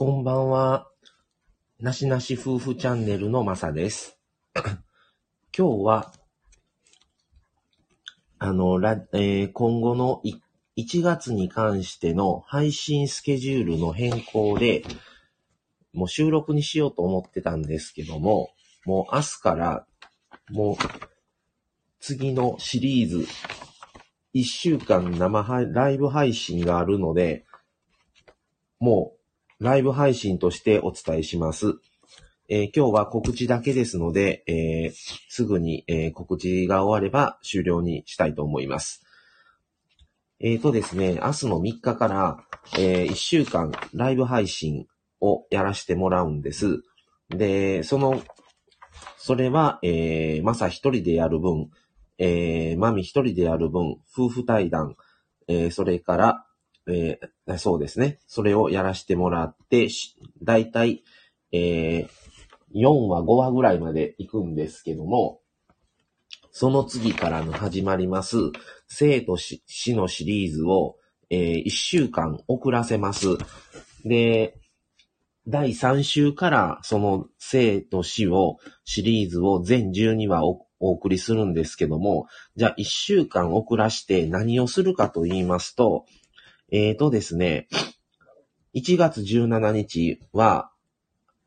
こんばんは。なしなし夫婦チャンネルのまさです。今日は、あの、ラえー今後の1月に関しての配信スケジュールの変更で、もう収録にしようと思ってたんですけども、もう明日から、もう、次のシリーズ、1週間生ライブ配信があるので、もう、ライブ配信としてお伝えします。えー今日は告知だけですので、えーすぐに、えー告知が終われば終了にしたいと思います。えーとですね、明日の3日から、え1週間ライブ配信をやらせてもらうんです。で、その、それは、えー、まさ一人でやる分、え、まみ一人でやる分、夫婦対談、えそれから、えーそうですね。それをやらせてもらって、だいたい、えー4話、5話ぐらいまで行くんですけども、その次からの始まります、生と死のシリーズを、え1週間遅らせます。で、第3週からその生と死を、シリーズを全12話おお送りするんですけども、じゃあ1週間遅らして何をするかと言いますと、えーとですね、1月17日は、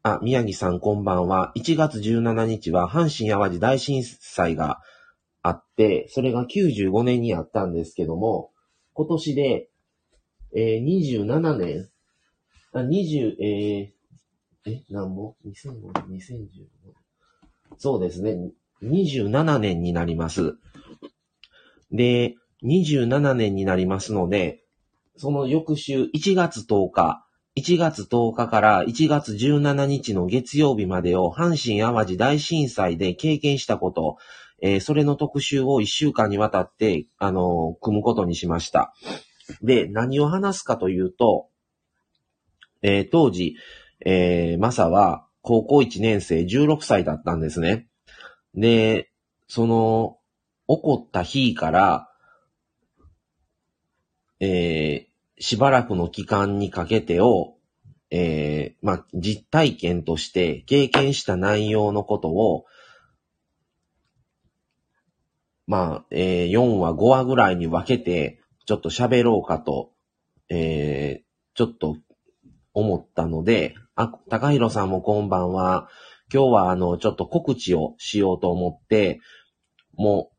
あ、宮城さんこんばんは。1月17日は阪神淡路大震災があって、それが95年にあったんですけども、今年で、えー27年、あ、20、えー、え、なんぼ ?2005 年、2015年。そうですね。27年になります。で、27年になりますので、その翌週、1月10日、1月10日から1月17日の月曜日までを阪神淡路大震災で経験したこと、えーそれの特集を1週間にわたって、あのー組むことにしました。で、何を話すかというと、えー当時、えーマサは高校1年生16歳だったんですね。で、その、起こった日から、えーしばらくの期間にかけてを、えーまあ、実体験として経験した内容のことを、まあ、えー4話、5話ぐらいに分けて、ちょっと喋ろうかと、えーちょっと思ったので、あ、高弘さんもこんばんは。今日はあの、ちょっと告知をしようと思って、も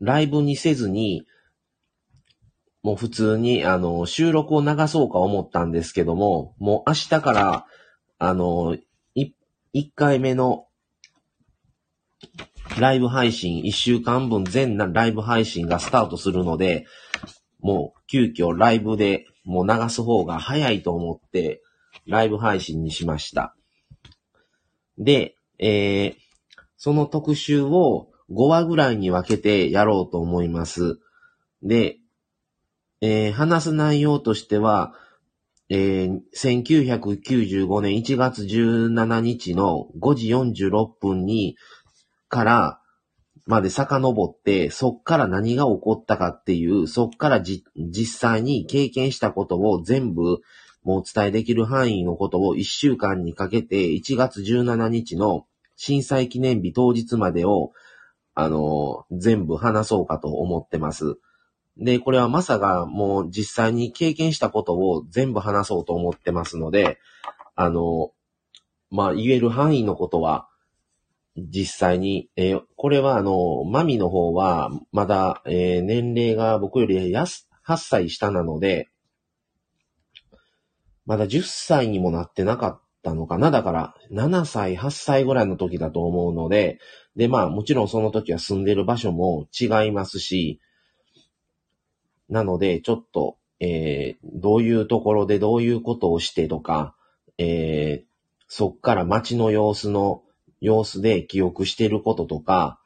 う、ライブにせずに、もう普通に、あの、収録を流そうか思ったんですけども、もう明日から、あの、い、1回目のライブ配信、1週間分全ライブ配信がスタートするので、もう急遽ライブでもう流す方が早いと思って、ライブ配信にしました。で、えー、その特集を5話ぐらいに分けてやろうと思います。で、えー話す内容としては、えー1995年1月17日の5時46分に、から、まで遡って、そっから何が起こったかっていう、そっから、実際に経験したことを全部、もうお伝えできる範囲のことを1週間にかけて、1月17日の震災記念日当日までを、あの全部話そうかと思ってます。で、これはマサがもう実際に経験したことを全部話そうと思ってますので、あの、まあ、言える範囲のことは、実際に、えーこれはあの、マミの方は、まだ、えー年齢が僕よりやす8歳下なので、まだ10歳にもなってなかったのかな。だから、7歳、8歳ぐらいの時だと思うので、で、まあ、もちろんその時は住んでる場所も違いますし、なので、ちょっと、えーどういうところでどういうことをしてとか、えーそっから街の様子の、様子で記憶してることとか、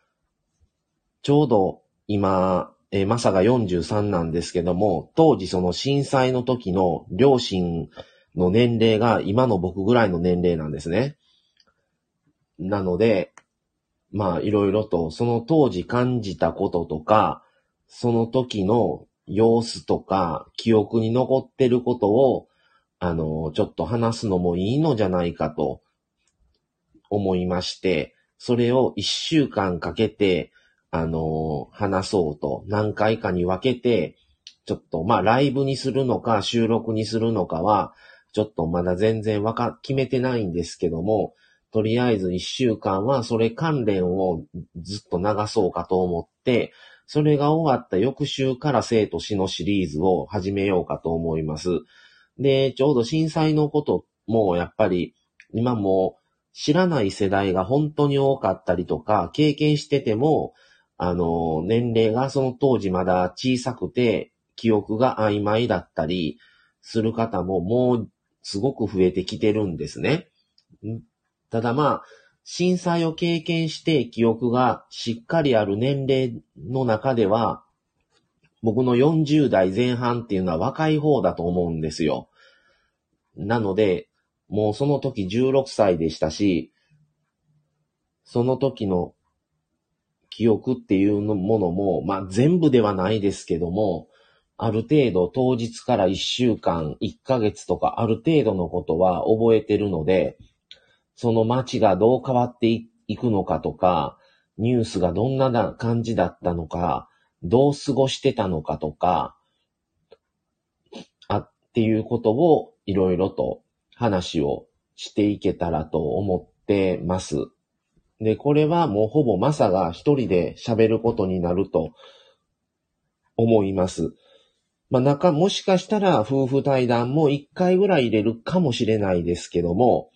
ちょうど今、えーマサが43なんですけども、当時その震災の時の両親の年齢が今の僕ぐらいの年齢なんですね。なので、まあいろいろとその当時感じたこととか、その時の様子とか記憶に残ってることを、あの、ちょっと話すのもいいのじゃないかと思いまして、それを一週間かけて、あの、話そうと、何回かに分けて、ちょっと、まあ、ライブにするのか、収録にするのかは、ちょっとまだ全然わか、決めてないんですけども、とりあえず一週間はそれ関連をずっと流そうかと思って、それが終わった翌週から生と死のシリーズを始めようかと思います。で、ちょうど震災のこともやっぱり今も知らない世代が本当に多かったりとか、経験してても、あの、年齢がその当時まだ小さくて、記憶が曖昧だったりする方ももうすごく増えてきてるんですね。ただまあ、震災を経験して記憶がしっかりある年齢の中では、僕の40代前半っていうのは若い方だと思うんですよ。なので、もうその時16歳でしたし、その時の記憶っていうものも、まあ全部ではないですけども、ある程度当日から1週間、1ヶ月とかある程度のことは覚えてるので、その街がどう変わっていくのかとか、ニュースがどんな感じだったのか、どう過ごしてたのかとか、あっていうことをいろいろと話をしていけたらと思ってます。で、これはもうほぼマサが一人で喋ることになると思います。まあ、中、もしかしたら夫婦対談も一回ぐらい入れるかもしれないですけども、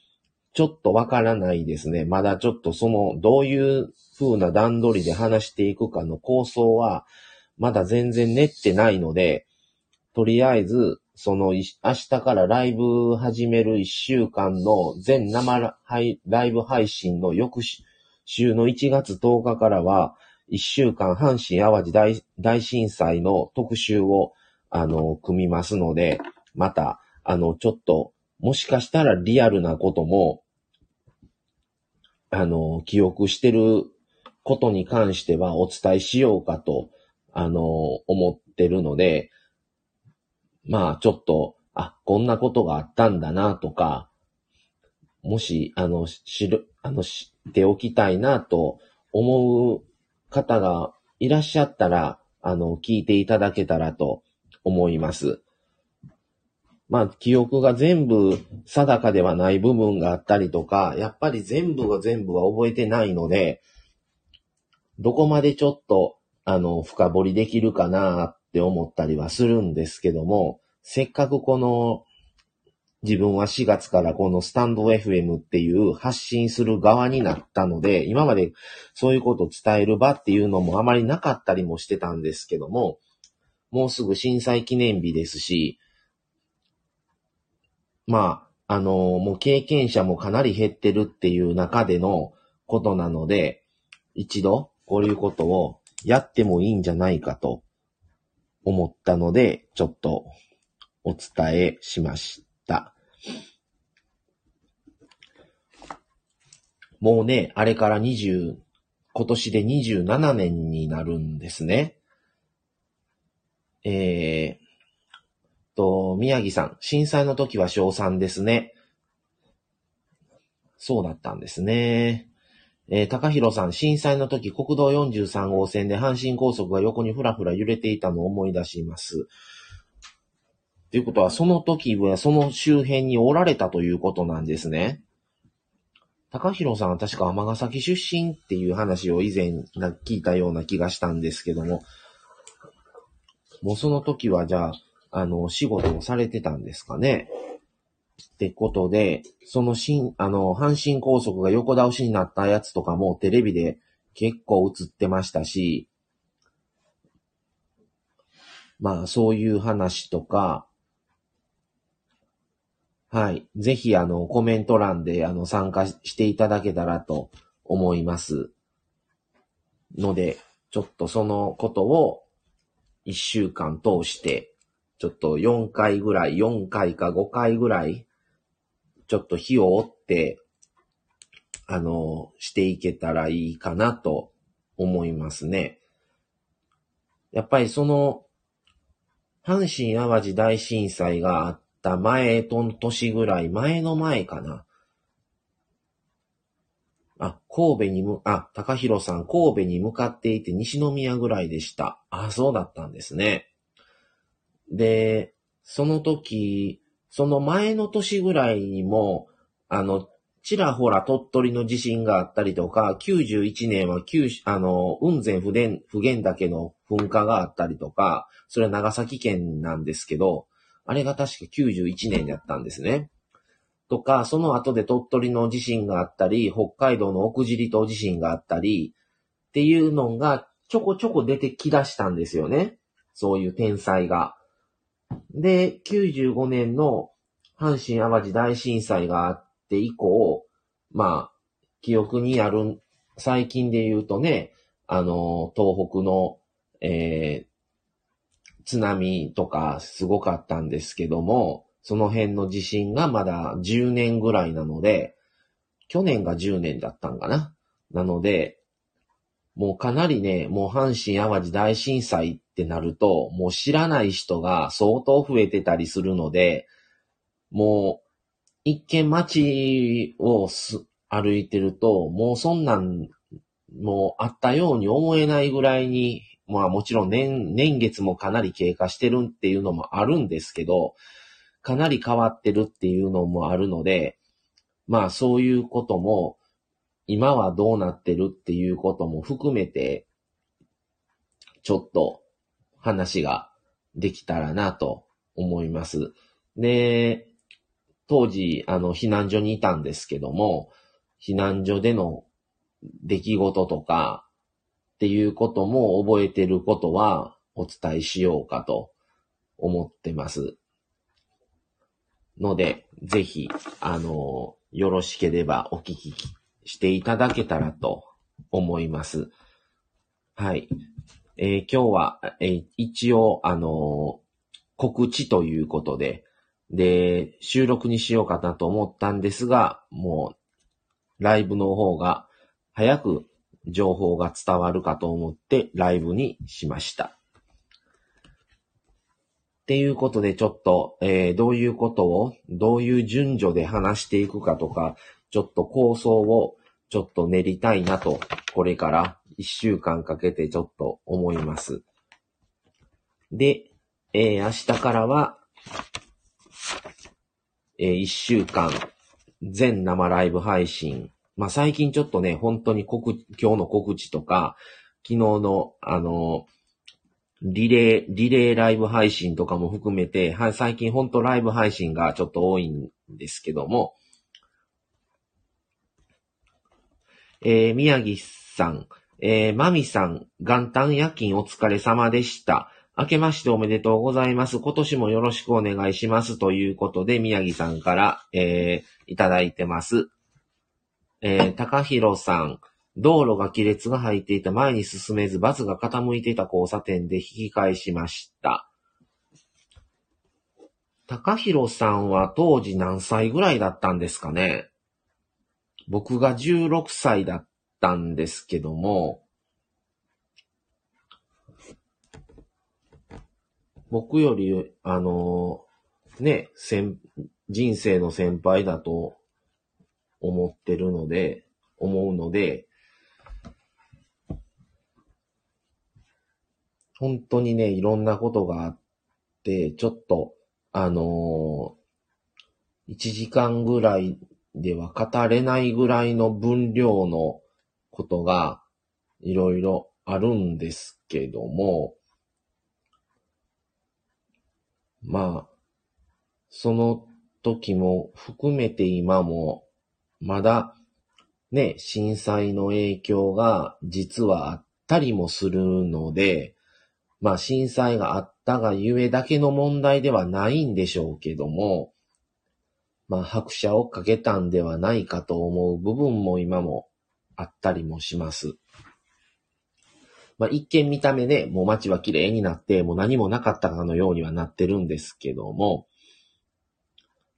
ちょっとわからないですね。まだちょっとその、どういう風な段取りで話していくかの構想は、まだ全然練ってないので、とりあえず、その、明日からライブ始める1週間の全生ライブ配信の翌週の1月10日からは、1週間阪神淡路大震災の特集を、あの、組みますので、また、あの、ちょっと、もしかしたらリアルなことも、あの、記憶してることに関してはお伝えしようかと、あの、思ってるので、まあ、ちょっと、あ、こんなことがあったんだなとか、もし、あの、知る、あの、知っておきたいなと思う方がいらっしゃったら、あの、聞いていただけたらと思います。まあ、記憶が全部定かではない部分があったりとか、やっぱり全部が全部は覚えてないので、どこまでちょっと、あの、深掘りできるかなって思ったりはするんですけども、せっかくこの、自分は4月からこのスタンド FM っていう発信する側になったので、今までそういうことを伝える場っていうのもあまりなかったりもしてたんですけども、もうすぐ震災記念日ですし、まあ、あの、もう経験者もかなり減ってるっていう中でのことなので、一度こういうことをやってもいいんじゃないかと思ったので、ちょっとお伝えしました。もうね、あれから20、今年で27年になるんですね。えー、と、宮城さん、震災の時は小3ですね。そうだったんですね。えー、高弘さん、震災の時、国道43号線で阪神高速が横にふらふら揺れていたのを思い出します。ということは、その時はその周辺におられたということなんですね。高弘さんは確か尼崎出身っていう話を以前聞いたような気がしたんですけども、もうその時はじゃあ、あの、仕事をされてたんですかね。ってことで、その新、あの、阪神高速が横倒しになったやつとかもテレビで結構映ってましたし、まあそういう話とか、はい。ぜひあの、コメント欄であの、参加していただけたらと思います。ので、ちょっとそのことを一週間通して、ちょっと4回ぐらい、4回か5回ぐらい、ちょっと火を追って、あの、していけたらいいかなと思いますね。やっぱりその、阪神淡路大震災があった前との年ぐらい、前の前かな。あ、神戸にむ、あ、高弘さん、神戸に向かっていて西宮ぐらいでした。あ、そうだったんですね。で、その時、その前の年ぐらいにも、あの、ちらほら鳥取の地震があったりとか、91年は九あの、雲仙普賢普賢岳の噴火があったりとか、それは長崎県なんですけど、あれが確か91年だったんですね。とか、その後で鳥取の地震があったり、北海道の奥尻島地震があったり、っていうのがちょこちょこ出てきだしたんですよね。そういう天災が。で、95年の阪神淡路大震災があって以降、まあ、記憶にある、最近で言うとね、あの、東北の、えー、津波とかすごかったんですけども、その辺の地震がまだ10年ぐらいなので、去年が10年だったんかな。なので、もうかなりね、もう阪神淡路大震災ってなると、もう知らない人が相当増えてたりするので、もう、一見街を歩いてると、もうそんなん、もうあったように思えないぐらいに、まあもちろん年、年月もかなり経過してるっていうのもあるんですけど、かなり変わってるっていうのもあるので、まあそういうことも、今はどうなってるっていうことも含めて、ちょっと話ができたらなと思います。で、当時、あの、避難所にいたんですけども、避難所での出来事とかっていうことも覚えてることはお伝えしようかと思ってます。ので、ぜひ、あの、よろしければお聞きしていただけたらと思います。はい。えー、今日は、えー、一応、あの告知ということで、で、収録にしようかなと思ったんですが、もう、ライブの方が早く情報が伝わるかと思ってライブにしました。っていうことでちょっと、えー、どういうことを、どういう順序で話していくかとか、ちょっと構想をちょっと練りたいなと、これから一週間かけてちょっと思います。で、えー、明日からは、えー、一週間、全生ライブ配信。まあ、最近ちょっとね、本当に告、今日の告知とか、昨日の、あの、リレー、リレーライブ配信とかも含めて、はい、最近ほんとライブ配信がちょっと多いんですけども、えー、宮城さん、えー、まみさん、元旦夜勤お疲れ様でした。明けましておめでとうございます。今年もよろしくお願いします。ということで、宮城さんから、えー、いただいてます。えー、高弘さん、道路が亀裂が入っていた前に進めず、バスが傾いていた交差点で引き返しました。高弘さんは当時何歳ぐらいだったんですかね？僕が16歳だったんですけども、僕より、あの、ね、先、人生の先輩だと思ってるので、思うので、本当にね、いろんなことがあって、ちょっと、あのー、1時間ぐらいでは語れないぐらいの分量のことがいろいろあるんですけども、まあ、その時も含めて今も、まだね、震災の影響が実はあったりもするので、まあ震災があったがゆえだけの問題ではないんでしょうけども、まあ拍車をかけたんではないかと思う部分も今もあったりもします。まあ一見見た目ね、もう街は綺麗になって、もう何もなかったかのようにはなってるんですけども、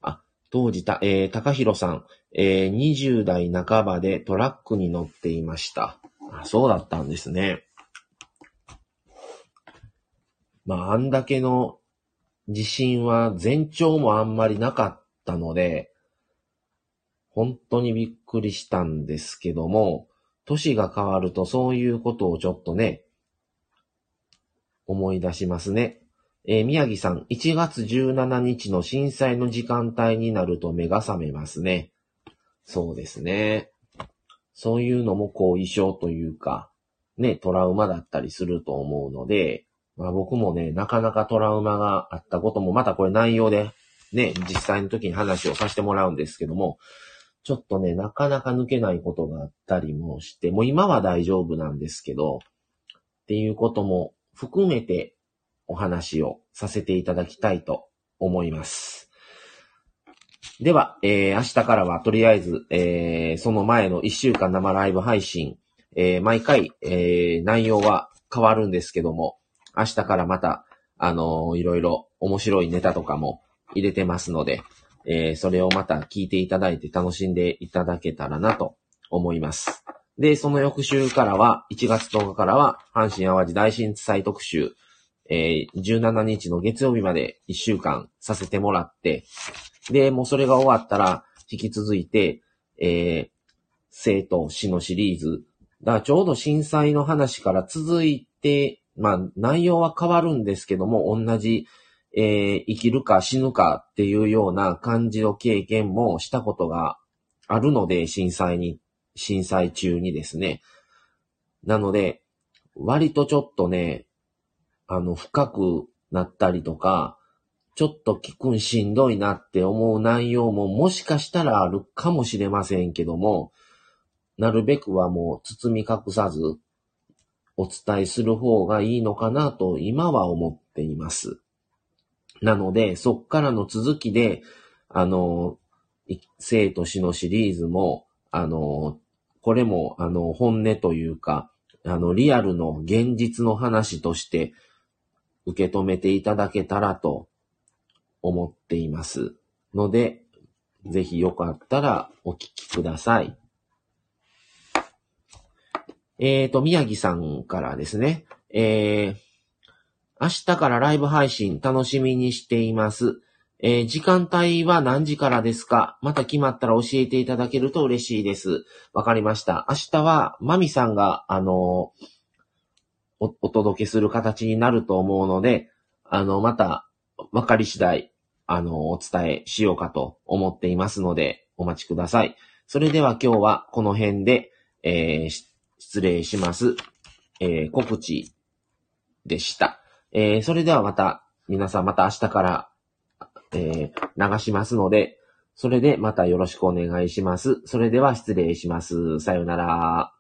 あ、当時た、えー、高弘さん、えー、20代半ばでトラックに乗っていました。あ、そうだったんですね。まあ、あんだけの地震は前兆もあんまりなかったので、本当にびっくりしたんですけども、年が変わるとそういうことをちょっとね、思い出しますね。えー、宮城さん、1月17日の震災の時間帯になると目が覚めますね。そうですね。そういうのも後遺症というか、ね、トラウマだったりすると思うので、まあ僕もね、なかなかトラウマがあったことも、またこれ内容で、ね、実際の時に話をさせてもらうんですけども、ちょっとね、なかなか抜けないことがあったりもして、もう今は大丈夫なんですけど、っていうことも含めてお話をさせていただきたいと思います。では、えー、明日からはとりあえず、えー、その前の1週間生ライブ配信、えー、毎回、えー、内容は変わるんですけども、明日からまた、あのー、いろいろ面白いネタとかも入れてますので、えー、それをまた聞いていただいて楽しんでいただけたらなと思います。で、その翌週からは、1月10日からは、阪神淡路大震災特集、えー、17日の月曜日まで1週間させてもらって、で、もうそれが終わったら、引き続いて、えー、生と死のシリーズ。だちょうど震災の話から続いて、まあ内容は変わるんですけども、同じえー、生きるか死ぬかっていうような感じの経験もしたことがあるので、震災に、震災中にですね。なので、割とちょっとね、あの、深くなったりとか、ちょっと聞くんしんどいなって思う内容ももしかしたらあるかもしれませんけども、なるべくはもう包み隠さずお伝えする方がいいのかなと今は思っています。なので、そっからの続きで、あの、生と死のシリーズも、あの、これも、あの、本音というか、あの、リアルの現実の話として受け止めていただけたらと思っています。ので、ぜひよかったらお聞きください。えっ、ー、と、宮城さんからですね、えー、明日からライブ配信楽しみにしています。えー、時間帯は何時からですか？また決まったら教えていただけると嬉しいです。わかりました。明日は、マミさんが、あのー、お、お届けする形になると思うので、あの、また、わかり次第、あの、お伝えしようかと思っていますので、お待ちください。それでは今日はこの辺で、えー、失礼します。え、告知でした。えー、それではまた、皆さんまた明日から、えー、流しますので、それでまたよろしくお願いします。それでは失礼します。さようなら。